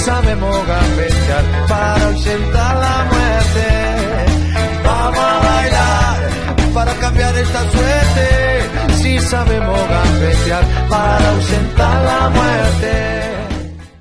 Sabemos gambetear para ausentar la muerte. Vamos a bailar para cambiar esta suerte. Si sabemos gambetear para ausentar la muerte.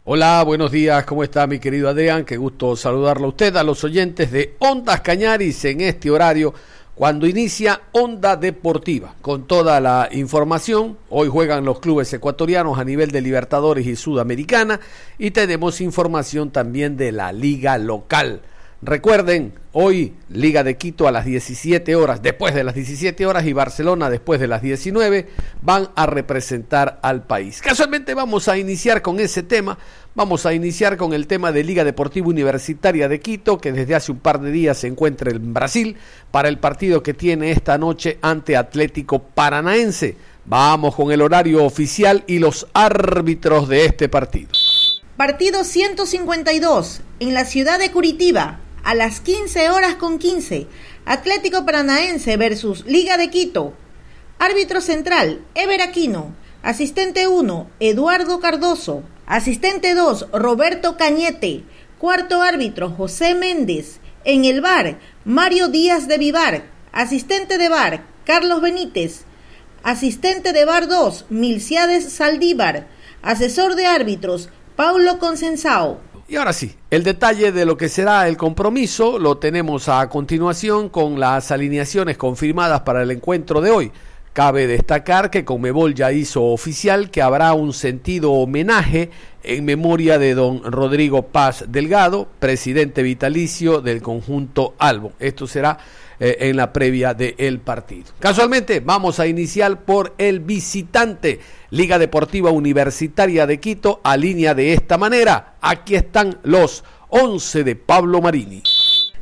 Hola, buenos días, ¿cómo está mi querido Adrián? Qué gusto saludarlo a usted, a los oyentes de Ondas Cañaris en este horario cuando inicia Onda Deportiva, con toda la información. Hoy juegan los clubes ecuatorianos a nivel de Libertadores y Sudamericana y tenemos información también de la liga local. Recuerden, hoy Liga de Quito a las 17 horas, después de las 17 horas y Barcelona después de las 19 van a representar al país. Casualmente vamos a iniciar con ese tema, vamos a iniciar con el tema de Liga Deportiva Universitaria de Quito, que desde hace un par de días se encuentra en Brasil para el partido que tiene esta noche ante Atlético Paranaense. Vamos con el horario oficial y los árbitros de este partido. Partido 152 en la ciudad de Curitiba a las 15 horas con 15. Atlético Paranaense versus Liga de Quito. Árbitro central, Ever Aquino. Asistente 1, Eduardo Cardoso. Asistente 2, Roberto Cañete. Cuarto árbitro, José Méndez. En el bar, Mario Díaz de Vivar. Asistente de bar, Carlos Benítez. Asistente de bar 2, Milciades Saldívar. Asesor de árbitros, Paulo Consensao. Y ahora sí, el detalle de lo que será el compromiso lo tenemos a continuación con las alineaciones confirmadas para el encuentro de hoy. Cabe destacar que Conmebol ya hizo oficial que habrá un sentido homenaje en memoria de don Rodrigo Paz Delgado, presidente vitalicio del conjunto Albo. Esto será eh, en la previa del partido. Casualmente, vamos a iniciar por el visitante. Liga Deportiva Universitaria de Quito alinea de esta manera. Aquí están los 11 de Pablo Marini.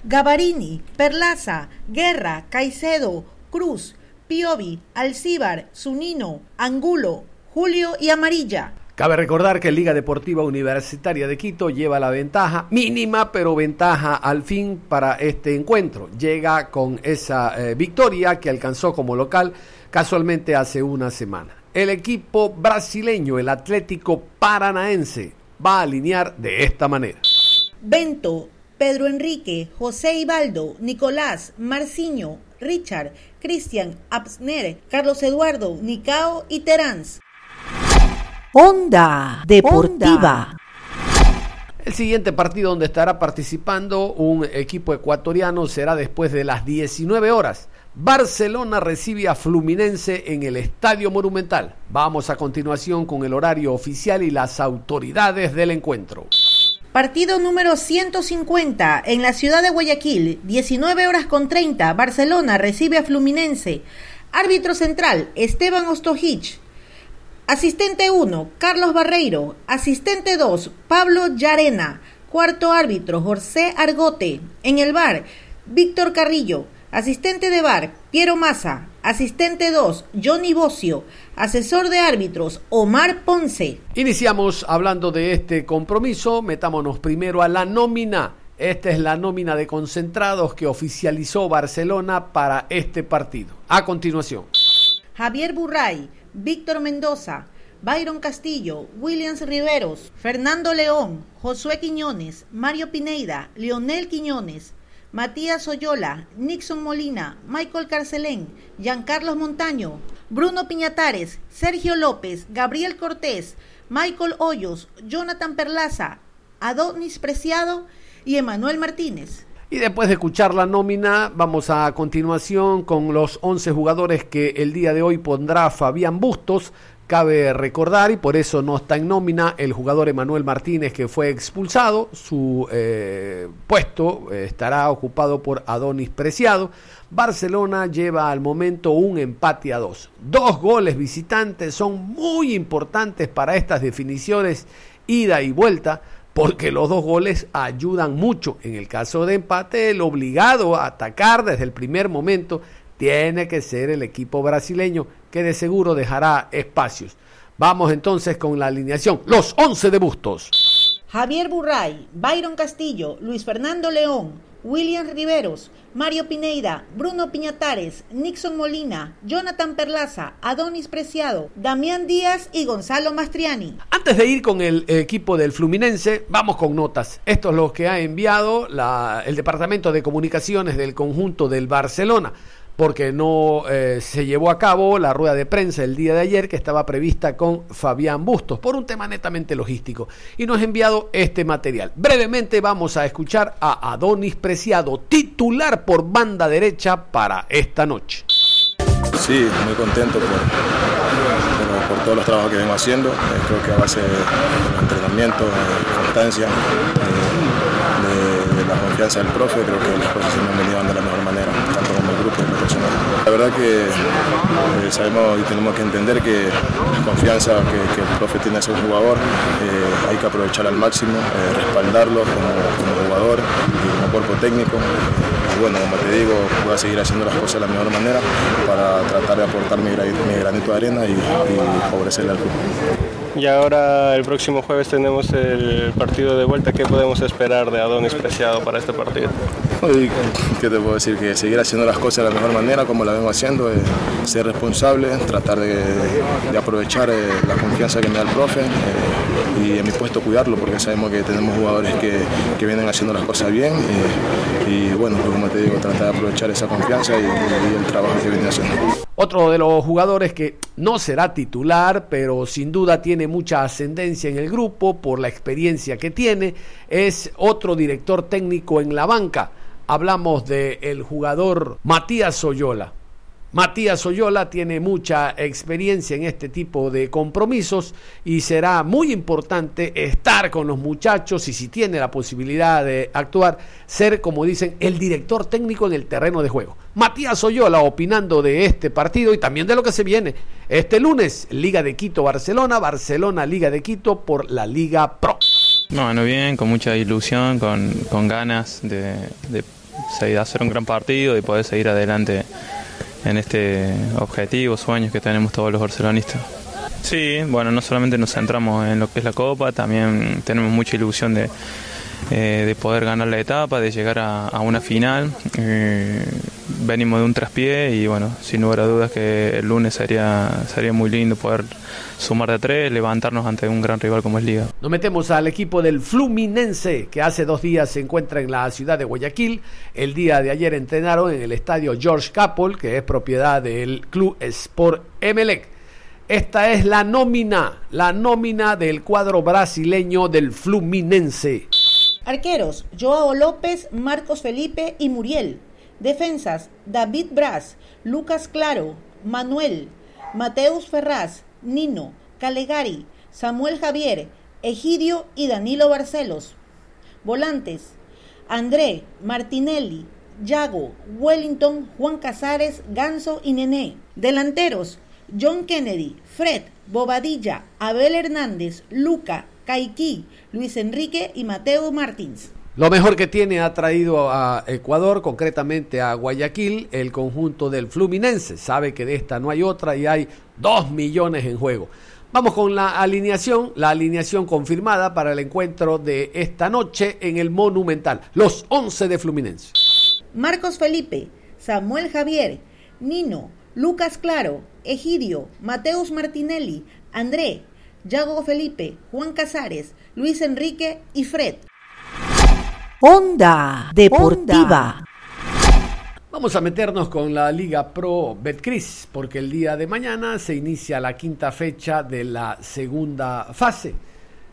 Gavarini, Perlaza, Guerra, Caicedo, Cruz, Piovi, Alcíbar, Zunino, Angulo, Julio y Amarilla. Cabe recordar que Liga Deportiva Universitaria de Quito lleva la ventaja, mínima pero ventaja al fin para este encuentro. Llega con esa eh, victoria que alcanzó como local casualmente hace una semana. El equipo brasileño, el Atlético Paranaense, va a alinear de esta manera. Bento, Pedro Enrique, José Ibaldo, Nicolás, Marciño, Richard, Cristian, Absner, Carlos Eduardo, Nicao y Teráns. Onda Deportiva. El siguiente partido donde estará participando un equipo ecuatoriano será después de las 19 horas. Barcelona recibe a Fluminense en el Estadio Monumental. Vamos a continuación con el horario oficial y las autoridades del encuentro. Partido número 150 en la ciudad de Guayaquil, 19 horas con 30. Barcelona recibe a Fluminense. Árbitro central, Esteban Ostojich. Asistente 1, Carlos Barreiro. Asistente 2, Pablo Yarena. Cuarto árbitro, José Argote. En el bar, Víctor Carrillo. Asistente de bar, Piero Massa. Asistente 2, Johnny Bocio. Asesor de árbitros, Omar Ponce. Iniciamos hablando de este compromiso. Metámonos primero a la nómina. Esta es la nómina de concentrados que oficializó Barcelona para este partido. A continuación. Javier Burray, Víctor Mendoza, Byron Castillo, Williams Riveros, Fernando León, Josué Quiñones, Mario Pineida, Leonel Quiñones, Matías Oyola, Nixon Molina, Michael Carcelén, Giancarlos Montaño, Bruno Piñatares, Sergio López, Gabriel Cortés, Michael Hoyos, Jonathan Perlaza, Adonis Preciado y Emanuel Martínez. Y después de escuchar la nómina, vamos a continuación con los 11 jugadores que el día de hoy pondrá Fabián Bustos Cabe recordar, y por eso no está en nómina, el jugador Emanuel Martínez que fue expulsado. Su eh, puesto eh, estará ocupado por Adonis Preciado. Barcelona lleva al momento un empate a dos. Dos goles visitantes son muy importantes para estas definiciones ida y vuelta porque los dos goles ayudan mucho. En el caso de empate, el obligado a atacar desde el primer momento tiene que ser el equipo brasileño que de seguro dejará espacios. Vamos entonces con la alineación. Los 11 de Bustos. Javier Burray, Byron Castillo, Luis Fernando León, William Riveros, Mario Pineida, Bruno Piñatares, Nixon Molina, Jonathan Perlaza, Adonis Preciado, Damián Díaz y Gonzalo Mastriani. Antes de ir con el equipo del Fluminense, vamos con notas. Esto es lo que ha enviado el Departamento de Comunicaciones del conjunto del Barcelona porque no eh, se llevó a cabo la rueda de prensa el día de ayer que estaba prevista con Fabián Bustos por un tema netamente logístico y nos ha enviado este material. Brevemente vamos a escuchar a Adonis Preciado, titular por banda derecha para esta noche. Sí, muy contento por, todos los trabajos que vengo haciendo. Eh, creo que a base de entrenamiento, de constancia, de, la confianza del profe, creo que las cosas se me han de la mejor manera, grupo. La verdad que eh, sabemos y tenemos que entender que la confianza que, el profe tiene hacia un jugador eh, hay que aprovechar al máximo, respaldarlo como, como jugador y como cuerpo técnico bueno, como te digo, voy a seguir haciendo las cosas de la mejor manera para tratar de aportar mi, granito de arena y, y favorecerle al club. Y ahora el próximo jueves tenemos el partido de vuelta. ¿Qué podemos esperar de Adonis Preciado para este partido? ¿Qué te puedo decir? Que seguir haciendo las cosas de la mejor manera, como la vengo haciendo, ser responsable, tratar de, aprovechar eh, la confianza que me da el profe eh, y en mi puesto cuidarlo, porque sabemos que tenemos jugadores que, vienen haciendo las cosas bien y, bueno, pues como te digo, tratar de aprovechar esa confianza y, y el trabajo que viene haciendo. Otro de los jugadores que no será titular, pero sin duda tiene mucha ascendencia en el grupo por la experiencia que tiene, es otro director técnico en la banca. Hablamos del el jugador Matías Oyola. Matías Oyola tiene mucha experiencia en este tipo de compromisos y será muy importante estar con los muchachos y si tiene la posibilidad de actuar, ser, como dicen, el director técnico en el terreno de juego. Matías Oyola opinando de este partido y también de lo que se viene. Este lunes, Liga de Quito Barcelona, Barcelona Liga de Quito por la Liga Pro. Bueno, bien, con mucha ilusión, con, ganas de, de hacer un gran partido y poder seguir adelante en este objetivo, sueños que tenemos todos los barcelonistas. Sí, bueno, no solamente nos centramos en lo que es la Copa, también tenemos mucha ilusión de, eh, de poder ganar la etapa, de llegar a, una final. Eh, venimos de un traspié y bueno, sin lugar a dudas que el lunes sería, sería muy lindo poder sumar de tres, levantarnos ante un gran rival como es Liga. Nos metemos al equipo del Fluminense, que hace dos días se encuentra en la ciudad de Guayaquil. El día de ayer entrenaron en el estadio George Capel, que es propiedad del Club Sport Emelec. Esta es la nómina, la nómina del cuadro brasileño del Fluminense. Arqueros, Joao López, Marcos Felipe y Muriel. Defensas, David Braz, Lucas Claro, Manuel, Mateus Ferraz, Nino, Calegari, Samuel Javier, Egidio y Danilo Barcelos. Volantes, André, Martinelli, Yago, Wellington, Juan Casares, Ganso y Nené. Delanteros, John Kennedy, Fred, Bobadilla, Abel Hernández, Luca, Caiquí, Luis Enrique y Mateo Martins. Lo mejor que tiene ha traído a Ecuador, concretamente a Guayaquil, el conjunto del Fluminense. Sabe que de esta no hay otra y hay dos millones en juego. Vamos con la alineación, la alineación confirmada para el encuentro de esta noche en el Monumental. Los 11 de Fluminense. Marcos Felipe, Samuel Javier, Nino, Lucas Claro, Egidio, Mateus Martinelli, André, Yago Felipe, Juan Casares, Luis Enrique y Fred. Onda Deportiva. Vamos a meternos con la Liga Pro Betcris, porque el día de mañana se inicia la quinta fecha de la segunda fase.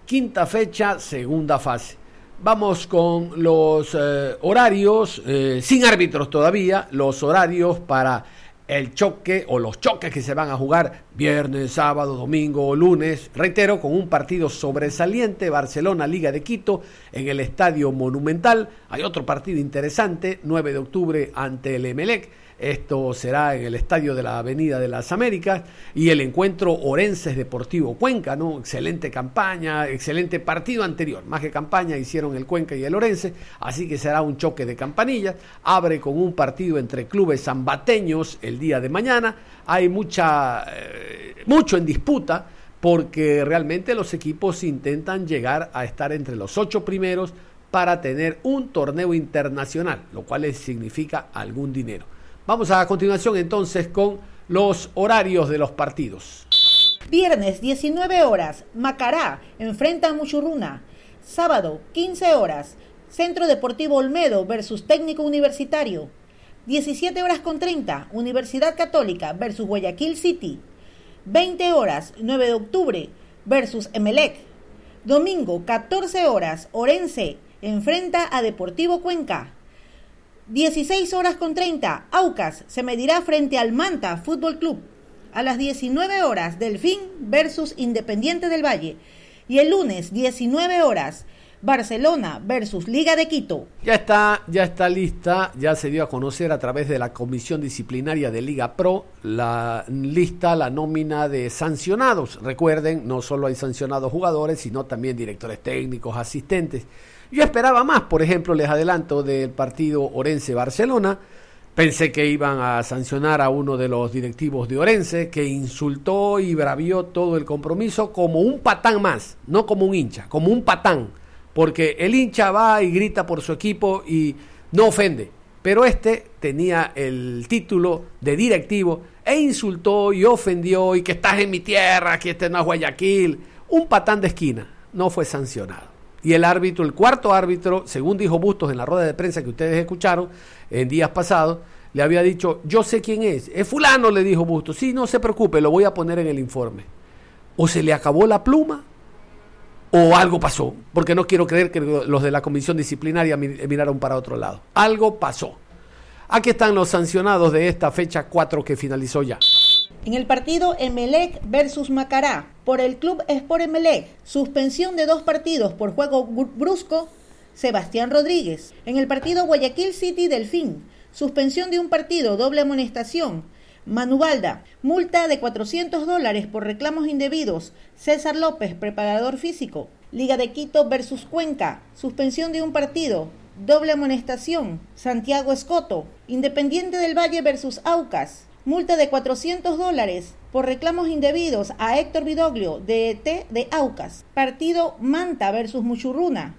Quinta fecha, segunda fase. Vamos con los eh, horarios, eh, sin árbitros todavía, los horarios para el choque o los choques que se van a jugar viernes, sábado, domingo o lunes, reitero, con un partido sobresaliente, Barcelona Liga de Quito en el Estadio Monumental. Hay otro partido interesante, 9 de octubre ante el Emelec esto será en el estadio de la Avenida de las Américas y el encuentro Orenses Deportivo Cuenca, ¿no? Excelente campaña, excelente partido anterior, más que campaña hicieron el Cuenca y el Orense, así que será un choque de campanillas. Abre con un partido entre clubes zambateños el día de mañana. Hay mucha eh, mucho en disputa porque realmente los equipos intentan llegar a estar entre los ocho primeros para tener un torneo internacional, lo cual significa algún dinero. Vamos a continuación entonces con los horarios de los partidos. Viernes 19 horas, Macará enfrenta a Muchurruna. Sábado 15 horas, Centro Deportivo Olmedo versus Técnico Universitario. 17 horas con 30, Universidad Católica versus Guayaquil City. 20 horas, 9 de octubre versus Emelec. Domingo 14 horas, Orense enfrenta a Deportivo Cuenca. 16 horas con 30, Aucas se medirá frente al Manta Fútbol Club. A las 19 horas, Delfín versus Independiente del Valle. Y el lunes, 19 horas, Barcelona versus Liga de Quito. Ya está, ya está lista, ya se dio a conocer a través de la Comisión Disciplinaria de Liga Pro la lista, la nómina de sancionados. Recuerden, no solo hay sancionados jugadores, sino también directores técnicos, asistentes. Yo esperaba más, por ejemplo, les adelanto del partido Orense-Barcelona. Pensé que iban a sancionar a uno de los directivos de Orense, que insultó y bravió todo el compromiso como un patán más, no como un hincha, como un patán. Porque el hincha va y grita por su equipo y no ofende. Pero este tenía el título de directivo e insultó y ofendió y que estás en mi tierra, que este no es Guayaquil. Un patán de esquina. No fue sancionado. Y el árbitro, el cuarto árbitro, según dijo Bustos en la rueda de prensa que ustedes escucharon en días pasados, le había dicho, yo sé quién es. Es fulano, le dijo Bustos. Sí, no se preocupe, lo voy a poner en el informe. O se le acabó la pluma o algo pasó, porque no quiero creer que los de la comisión disciplinaria miraron para otro lado. Algo pasó. Aquí están los sancionados de esta fecha 4 que finalizó ya. En el partido Emelec versus Macará, por el club Sport Emelec, suspensión de dos partidos por juego brusco, Sebastián Rodríguez. En el partido Guayaquil City Delfín, suspensión de un partido, doble amonestación, Manubalda, multa de 400 dólares por reclamos indebidos, César López, preparador físico. Liga de Quito versus Cuenca, suspensión de un partido, doble amonestación, Santiago Escoto. Independiente del Valle versus Aucas, multa de 400 dólares por reclamos indebidos a Héctor Vidoglio de ET de Aucas. Partido Manta versus Muchurruna.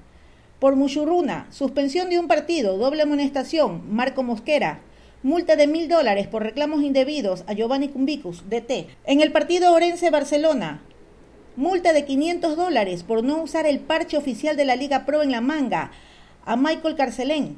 Por Muchurruna, suspensión de un partido, doble amonestación, Marco Mosquera. Multa de mil dólares por reclamos indebidos a Giovanni Cumbicus, DT. En el partido Orense-Barcelona, multa de 500 dólares por no usar el parche oficial de la Liga Pro en la manga a Michael Carcelén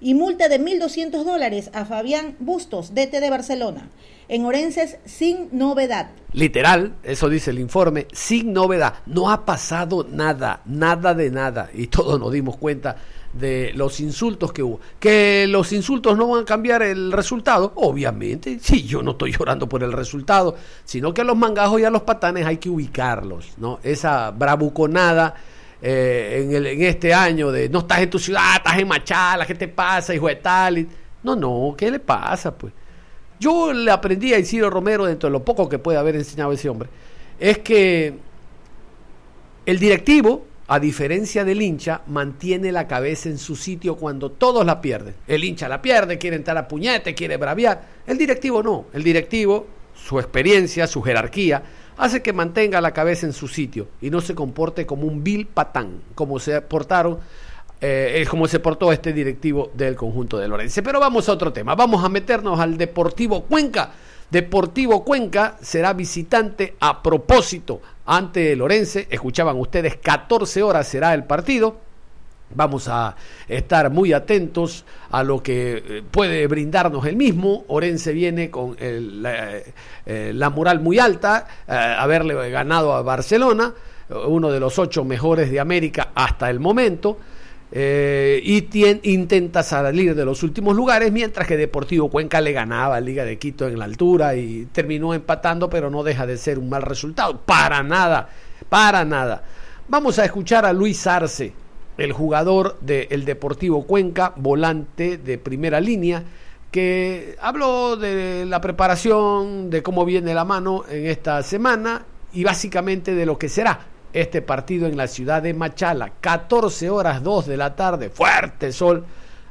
y multa de 1.200 dólares a Fabián Bustos, DT de Barcelona, en Orenses sin novedad. Literal, eso dice el informe, sin novedad. No ha pasado nada, nada de nada. Y todos nos dimos cuenta de los insultos que hubo. Que los insultos no van a cambiar el resultado, obviamente. Sí, yo no estoy llorando por el resultado, sino que a los mangajos y a los patanes hay que ubicarlos, ¿no? Esa bravuconada eh, en, este año de no estás en tu ciudad, estás en Machala, ¿qué te pasa, hijo de tal? No, no, ¿qué le pasa, pues? Yo le aprendí a Isidro Romero, dentro de lo poco que puede haber enseñado ese hombre, es que el directivo, a diferencia del hincha, mantiene la cabeza en su sitio cuando todos la pierden. El hincha la pierde, quiere entrar a puñete, quiere braviar. El directivo no. El directivo, su experiencia, su jerarquía, hace que mantenga la cabeza en su sitio y no se comporte como un vil patán, como se portaron eh, como se portó este directivo del conjunto de Lorense. Pero vamos a otro tema, vamos a meternos al Deportivo Cuenca. Deportivo Cuenca será visitante a propósito ante Lorense. Escuchaban ustedes, 14 horas será el partido. Vamos a estar muy atentos a lo que eh, puede brindarnos el mismo. Orense viene con la, eh, la, moral muy alta, eh, haberle ganado a Barcelona, uno de los ocho mejores de América hasta el momento. eh, y intenta salir de los últimos lugares, mientras que Deportivo Cuenca le ganaba a Liga de Quito en la altura y terminó empatando, pero no deja de ser un mal resultado. Para nada, para nada. Vamos a escuchar a Luis Arce, el jugador del Deportivo Cuenca, volante de primera línea, que habló de la preparación, de cómo viene la mano en esta semana y básicamente de lo que será este partido en la ciudad de Machala. 14 horas 2 de la tarde, fuerte sol.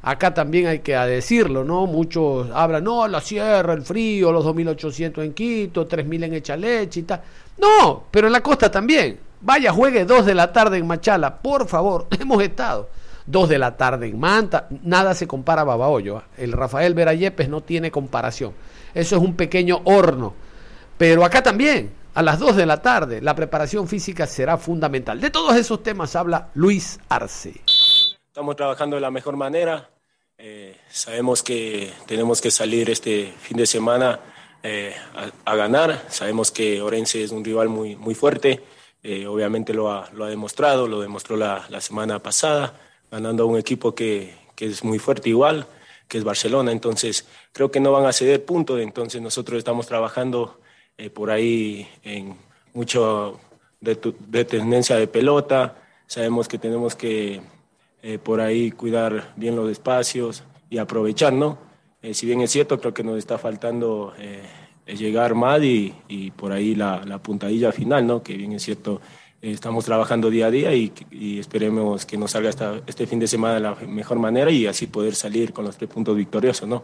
Acá también hay que decirlo, ¿no? Muchos hablan, no, la sierra, el frío, los 2.800 en Quito, 3.000 en Echaleche y tal. No, pero en la costa también. Vaya, juegue 2 de la tarde en Machala, por favor, hemos estado. 2 de la tarde en Manta, nada se compara a Babahoyo. ¿ah? El Rafael Verayepes no tiene comparación. Eso es un pequeño horno. Pero acá también, a las 2 de la tarde. La preparación física será fundamental. De todos esos temas habla Luis Arce. Estamos trabajando de la mejor manera. Eh, sabemos que tenemos que salir este fin de semana eh, a, ganar. Sabemos que Orense es un rival muy, muy fuerte. Eh, obviamente lo ha, lo ha, demostrado, lo demostró la, la, semana pasada, ganando a un equipo que, que es muy fuerte igual, que es Barcelona. Entonces creo que no van a ceder puntos. Entonces nosotros estamos trabajando eh, por ahí en mucho de, de, tendencia de pelota. Sabemos que tenemos que eh, por ahí cuidar bien los espacios y aprovechar, ¿no? Si bien es cierto, creo que nos está faltando llegar más y, y, por ahí la, la, puntadilla final, ¿no? Que bien es cierto, estamos trabajando día a día y, y esperemos que nos salga esta, este fin de semana de la mejor manera y así poder salir con los tres puntos victoriosos, ¿no?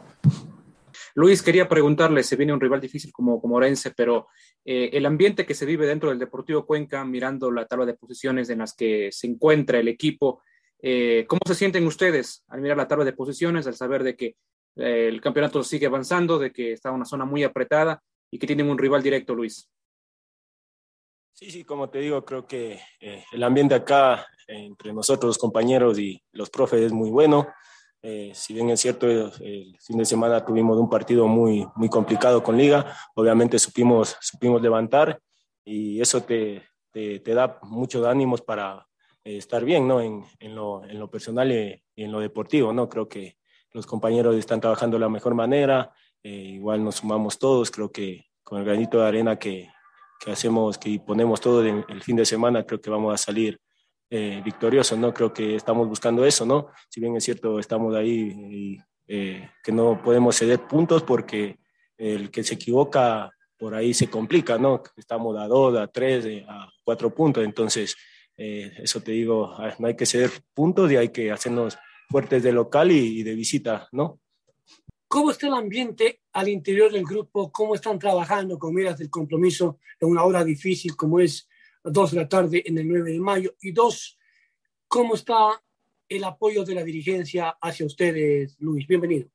Luis, quería preguntarle, se viene un rival difícil como, como Orense, pero eh, el ambiente que se vive dentro del Deportivo Cuenca, mirando la tabla de posiciones en las que se encuentra el equipo, eh, ¿cómo se sienten ustedes al mirar la tabla de posiciones, al saber de que eh, el campeonato sigue avanzando, de que está una zona muy apretada y que tienen un rival directo, Luis? Sí, sí, como te digo, creo que el ambiente acá entre nosotros, los compañeros y los profes es muy bueno. Eh, si bien es cierto, el, fin de semana tuvimos un partido muy, muy complicado con Liga, obviamente supimos, supimos levantar y eso te, te, da muchos ánimos para eh, estar bien ¿no? en, en, lo, en, lo, personal y, en lo deportivo. ¿no? Creo que los compañeros están trabajando de la mejor manera, eh, igual nos sumamos todos, creo que con el granito de arena que, que hacemos, que ponemos todo el fin de semana, creo que vamos a salir eh, victorioso, ¿no? Creo que estamos buscando eso, ¿no? Si bien es cierto, estamos ahí y eh, que no podemos ceder puntos porque el que se equivoca por ahí se complica, ¿no? Estamos a dos, a tres, eh, a cuatro puntos, entonces eso te digo, ah, no hay que ceder puntos y hay que hacernos fuertes de local y, y de visita, ¿no? ¿Cómo está el ambiente al interior del grupo? ¿Cómo están trabajando con miras del compromiso en una hora difícil como es dos de la tarde en el 9 de mayo. Y dos, ¿cómo está el apoyo de la dirigencia hacia ustedes, Luis? Bienvenido.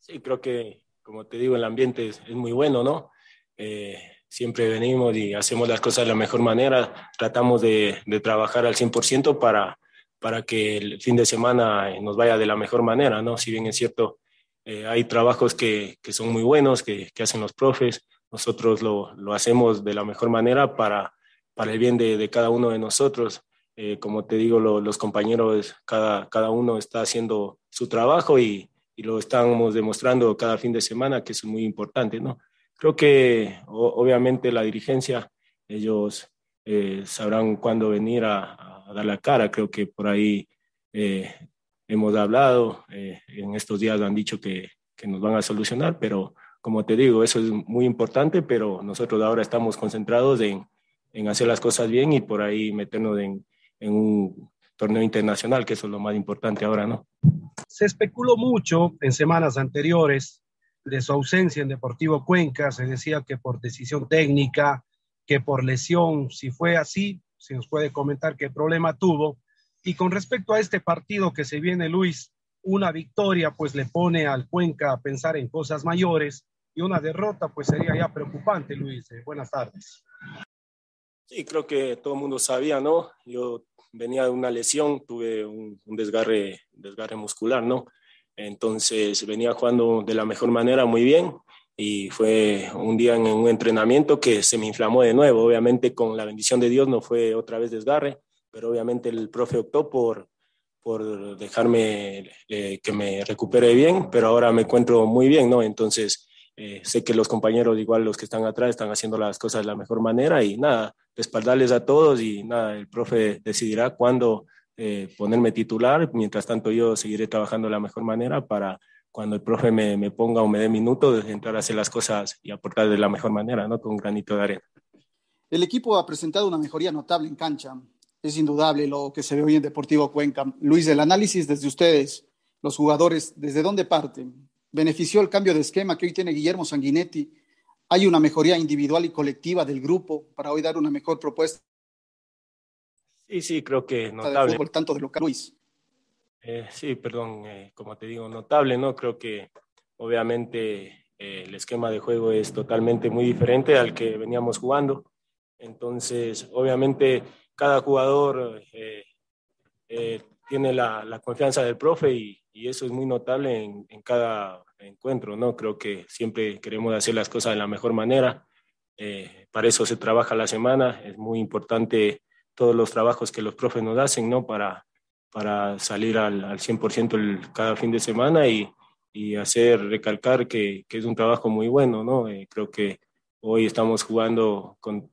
Sí, creo que, como te digo, el ambiente es, muy bueno, ¿no? Eh, siempre venimos y hacemos las cosas de la mejor manera, tratamos de, de trabajar al 100% para, para que el fin de semana nos vaya de la mejor manera, ¿no? Si bien es cierto, eh, hay trabajos que, que, son muy buenos, que, que hacen los profes, nosotros lo, lo, hacemos de la mejor manera para, para el bien de, de cada uno de nosotros. Eh, como te digo, lo, los compañeros, cada, cada uno está haciendo su trabajo y, y, lo estamos demostrando cada fin de semana, que es muy importante, ¿no? Creo que obviamente la dirigencia, ellos eh, sabrán cuándo venir a, a, dar la cara. Creo que por ahí eh, hemos hablado, eh, en estos días han dicho que, que nos van a solucionar, pero como te digo, eso es muy importante, pero nosotros ahora estamos concentrados en, en hacer las cosas bien y por ahí meternos en, en, un torneo internacional, que eso es lo más importante ahora, ¿no? Se especuló mucho en semanas anteriores de su ausencia en Deportivo Cuenca, se decía que por decisión técnica, que por lesión, si fue así, si nos puede comentar qué problema tuvo. Y con respecto a este partido que se viene, Luis, una victoria pues le pone al Cuenca a pensar en cosas mayores y una derrota pues sería ya preocupante, Luis. Eh, buenas tardes. Sí, creo que todo el mundo sabía, ¿no? Yo venía de una lesión, tuve un, un desgarre, desgarre muscular, ¿no? Entonces venía jugando de la mejor manera, muy bien, y fue un día en un entrenamiento que se me inflamó de nuevo. Obviamente con la bendición de Dios no fue otra vez desgarre, pero obviamente el profe optó por, por dejarme eh, que me recupere bien, pero ahora me encuentro muy bien, ¿no? Entonces, eh, sé que los compañeros, igual los que están atrás, están haciendo las cosas de la mejor manera y nada, respaldarles a todos y nada, el profe decidirá cuándo eh, ponerme titular. Mientras tanto, yo seguiré trabajando de la mejor manera para cuando el profe me, me ponga o me dé minutos, entrar a hacer las cosas y aportar de la mejor manera, ¿no? Con un granito de arena. El equipo ha presentado una mejoría notable en cancha. Es indudable lo que se ve hoy en Deportivo Cuenca. Luis, el análisis desde ustedes, los jugadores, ¿desde dónde parten? benefició el cambio de esquema que hoy tiene Guillermo Sanguinetti. Hay una mejoría individual y colectiva del grupo para hoy dar una mejor propuesta. Sí, sí, creo que notable. Fútbol, tanto de local, Luis. Eh, sí, perdón, eh, como te digo, notable, ¿no? Creo que obviamente eh, el esquema de juego es totalmente muy diferente al que veníamos jugando. Entonces, obviamente, cada jugador tiene la, confianza del profe y, eso es muy notable en, en, cada encuentro, ¿no? Creo que siempre queremos hacer las cosas de la mejor manera. Para eso se trabaja la semana. Es muy importante todos los trabajos que los profes nos hacen, ¿no? Para, para salir al, al 100% el, cada fin de semana y, y hacer recalcar que, que, es un trabajo muy bueno, ¿no? Eh, creo que hoy estamos jugando con,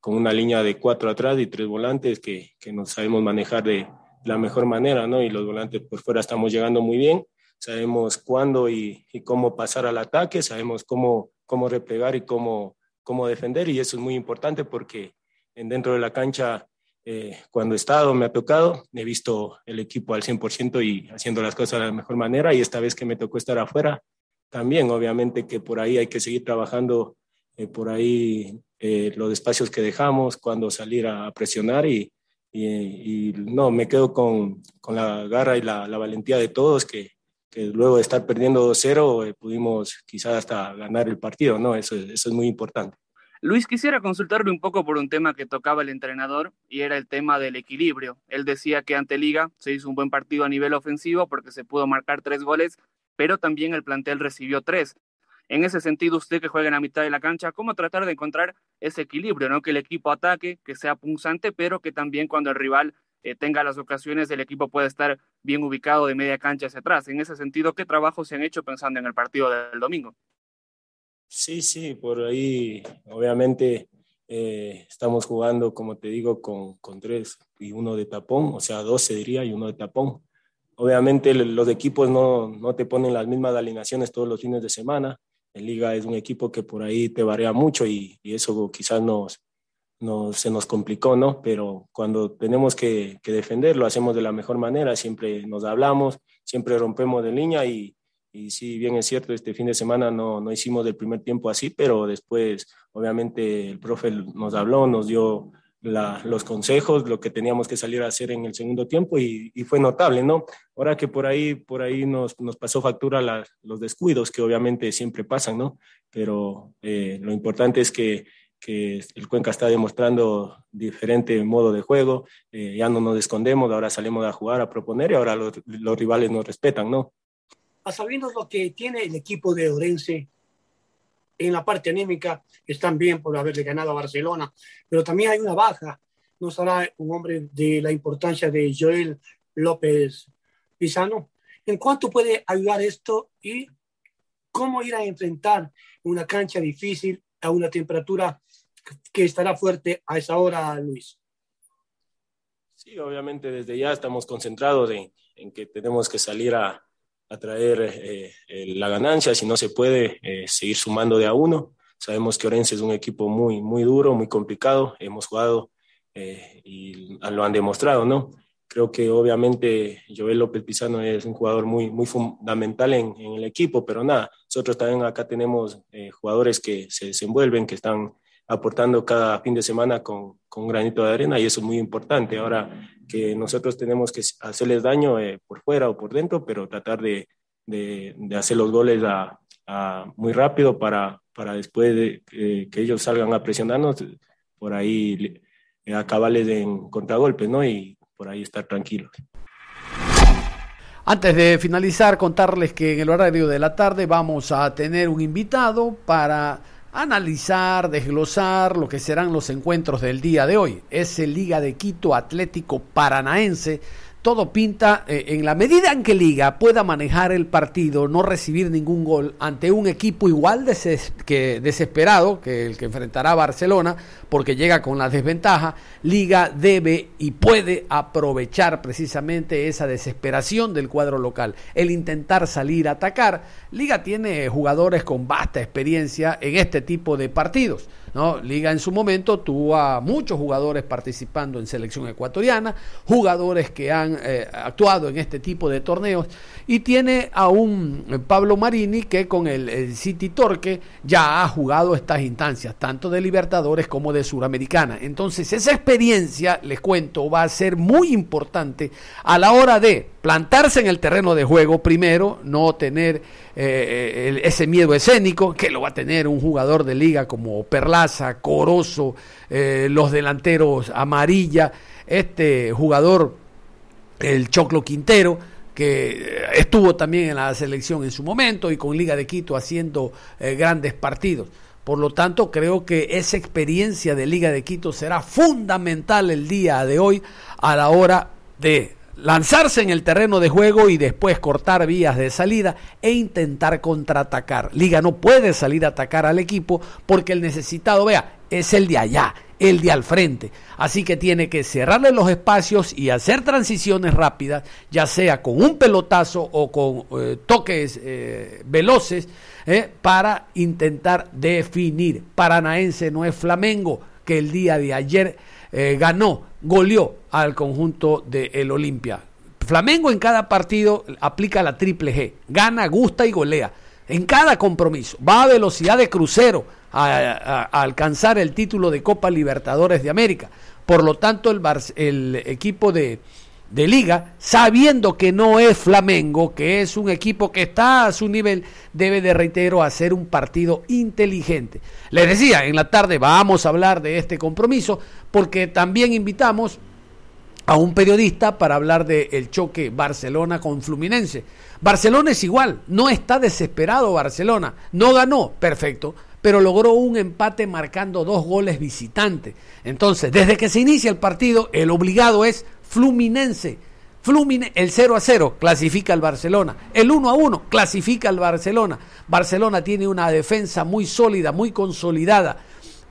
con, una línea de cuatro atrás y tres volantes que, que nos sabemos manejar de, la mejor manera, ¿no? Y los volantes por fuera estamos llegando muy bien, sabemos cuándo y, y cómo pasar al ataque, sabemos cómo, cómo replegar y cómo, cómo defender, y eso es muy importante porque en dentro de la cancha, eh, cuando he estado, me ha tocado, he visto el equipo al 100% y haciendo las cosas de la mejor manera, y esta vez que me tocó estar afuera, también obviamente que por ahí hay que seguir trabajando, eh, por ahí eh, los espacios que dejamos, cuando salir a presionar y, y, y, no, me quedo con, con la garra y la, la valentía de todos que, que, luego de estar perdiendo 2-0 eh, pudimos quizás hasta ganar el partido, ¿no? Eso, eso es muy importante. Luis, quisiera consultarle un poco por un tema que tocaba el entrenador y era el tema del equilibrio. Él decía que ante Liga se hizo un buen partido a nivel ofensivo porque se pudo marcar tres goles, pero también el plantel recibió tres. En ese sentido, usted que juega en la mitad de la cancha, ¿cómo tratar de encontrar ese equilibrio, ¿no? Que el equipo ataque, que sea punzante, pero que también cuando el rival eh, tenga las ocasiones, el equipo pueda estar bien ubicado de media cancha hacia atrás. En ese sentido, ¿qué trabajo se han hecho pensando en el partido del domingo? Sí, sí, por ahí, obviamente, eh, estamos jugando, como te digo, con, con tres y uno de tapón, o sea, dos se diría y uno de tapón. Obviamente los equipos no, no te ponen las mismas alineaciones todos los fines de semana en Liga es un equipo que por ahí te varía mucho y, y eso quizás nos, nos, se nos complicó, ¿no? Pero cuando tenemos que, que, defender, lo hacemos de la mejor manera, siempre nos hablamos, siempre rompemos de línea y, y sí, bien es cierto, este fin de semana no, no hicimos el primer tiempo así, pero después, obviamente, el profe nos habló, nos dio la, los consejos, lo que teníamos que salir a hacer en el segundo tiempo y, y fue notable, ¿no? Ahora que por ahí, por ahí nos, nos pasó factura la, los descuidos, que obviamente siempre pasan, ¿no? Pero eh, lo importante es que, que, el Cuenca está demostrando diferente modo de juego, eh, ya no nos escondemos, ahora salimos a jugar, a proponer y ahora los, los rivales nos respetan, ¿no? A sabiendo lo que tiene el equipo de Orense en la parte anímica están bien por haberle ganado a Barcelona, pero también hay una baja. No será un hombre de la importancia de Joel López Pizano. ¿En cuánto puede ayudar esto y cómo ir a enfrentar una cancha difícil a una temperatura que estará fuerte a esa hora, Luis? Sí, obviamente desde ya estamos concentrados en, en que tenemos que salir a, a traer eh, eh, la ganancia, si no se puede, eh, seguir sumando de a uno. Sabemos que Orense es un equipo muy, muy duro, muy complicado, hemos jugado eh, y lo han demostrado, ¿no? Creo que obviamente Joel López Pizano es un jugador muy, muy fundamental en, en el equipo, pero nada, nosotros también acá tenemos jugadores que se desenvuelven, que están aportando cada fin de semana con, con, un granito de arena y eso es muy importante. Ahora que nosotros tenemos que hacerles daño eh, por fuera o por dentro, pero tratar de, de, de hacer los goles a, a muy rápido para, para después de eh, que ellos salgan a presionarnos, por ahí eh, acabarles en contragolpes, ¿no? Y por ahí estar tranquilos. Antes de finalizar, contarles que en el horario de la tarde vamos a tener un invitado para analizar, desglosar lo que serán los encuentros del día de hoy. Es Liga de Quito Atlético Paranaense todo pinta, eh, en la medida en que Liga pueda manejar el partido, no recibir ningún gol ante un equipo igual que desesperado que el que enfrentará a Barcelona, porque llega con la desventaja, Liga debe y puede aprovechar precisamente esa desesperación del cuadro local, el intentar salir a atacar. Liga tiene jugadores con vasta experiencia en este tipo de partidos. ¿No? Liga en su momento tuvo a muchos jugadores participando en selección ecuatoriana, jugadores que han eh, actuado en este tipo de torneos y tiene a un eh, Pablo Marini que con el, City Torque ya ha jugado estas instancias, tanto de Libertadores como de Suramericana. Entonces esa experiencia, les cuento, va a ser muy importante a la hora de plantarse en el terreno de juego primero, no tener eh, ese miedo escénico que lo va a tener un jugador de liga como Perlaza, Corozo, eh, los delanteros Amarilla, este jugador, el Choclo Quintero, que estuvo también en la selección en su momento y con Liga de Quito haciendo eh, grandes partidos. Por lo tanto, creo que esa experiencia de Liga de Quito será fundamental el día de hoy a la hora de lanzarse en el terreno de juego y después cortar vías de salida e intentar contraatacar. Liga no puede salir a atacar al equipo porque el necesitado, vea, es el de allá, el de al frente. Así que tiene que cerrarle los espacios y hacer transiciones rápidas, ya sea con un pelotazo o con eh, toques eh, veloces, eh, para intentar definir. Paranaense no es Flamengo, que el día de ayer ganó, goleó al conjunto del el Olimpia. Flamengo en cada partido aplica la triple G, gana, gusta y golea. En cada compromiso, va a velocidad de crucero a, alcanzar el título de Copa Libertadores de América. Por lo tanto, el, el equipo de, de liga, sabiendo que no es Flamengo, que es un equipo que está a su nivel, debe de, reitero, hacer un partido inteligente. Les decía, en la tarde vamos a hablar de este compromiso, porque también invitamos a un periodista para hablar del choque Barcelona con Fluminense. Barcelona es igual, no está desesperado Barcelona, no ganó, perfecto, pero logró un empate marcando dos goles visitantes. Entonces, desde que se inicia el partido, el obligado es Fluminense. Fluminense, el 0 a 0 clasifica al Barcelona, el 1 a 1 clasifica al Barcelona. Barcelona tiene una defensa muy sólida, muy consolidada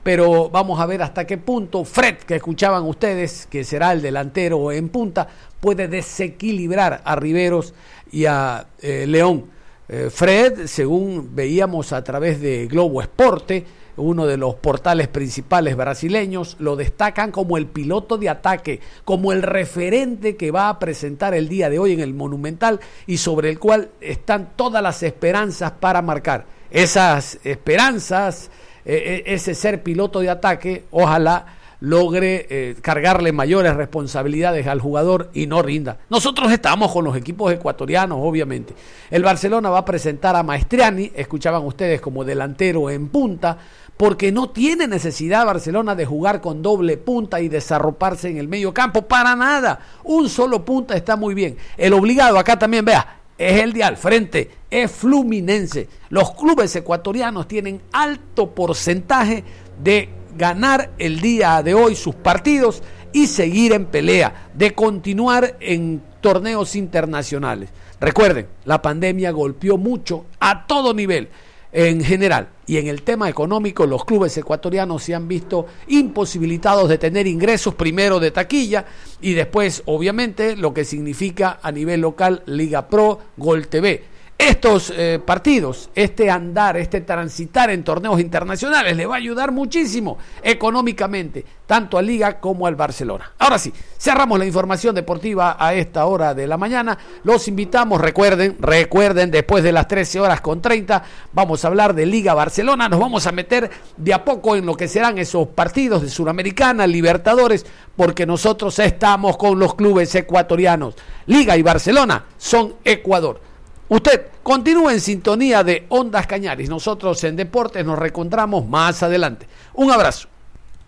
pero vamos a ver hasta qué punto Fred, que escuchaban ustedes, que será el delantero en punta, puede desequilibrar a Riveros y a eh, León. Eh, Fred, según veíamos a través de Globo Esporte, uno de los portales principales brasileños, lo destacan como el piloto de ataque, como el referente que va a presentar el día de hoy en el Monumental y sobre el cual están todas las esperanzas para marcar. Esas esperanzas eh, eh, ese ser piloto de ataque, ojalá logre eh, cargarle mayores responsabilidades al jugador y no rinda. Nosotros estamos con los equipos ecuatorianos, obviamente. El Barcelona va a presentar a Maestriani, escuchaban ustedes como delantero en punta, porque no tiene necesidad Barcelona de jugar con doble punta y desarroparse en el medio campo, para nada. Un solo punta está muy bien. El obligado acá también, vea, es el de al frente, es Fluminense. Los clubes ecuatorianos tienen alto porcentaje de ganar el día de hoy sus partidos y seguir en pelea, de continuar en torneos internacionales. Recuerden, la pandemia golpeó mucho a todo nivel en general. Y en el tema económico, los clubes ecuatorianos se han visto imposibilitados de tener ingresos, primero de taquilla y después, obviamente, lo que significa a nivel local Liga Pro, Gol TV estos eh, partidos, este andar, este transitar en torneos internacionales le va a ayudar muchísimo económicamente, tanto a Liga como al Barcelona. Ahora sí, cerramos la información deportiva a esta hora de la mañana. Los invitamos, recuerden, recuerden, después de las 13 horas con 30, vamos a hablar de Liga Barcelona. Nos vamos a meter de a poco en lo que serán esos partidos de Suramericana, Libertadores, porque nosotros estamos con los clubes ecuatorianos. Liga y Barcelona son Ecuador. Usted continúa en sintonía de Ondas Cañaris. Nosotros en Deportes nos reencontramos más adelante. Un abrazo.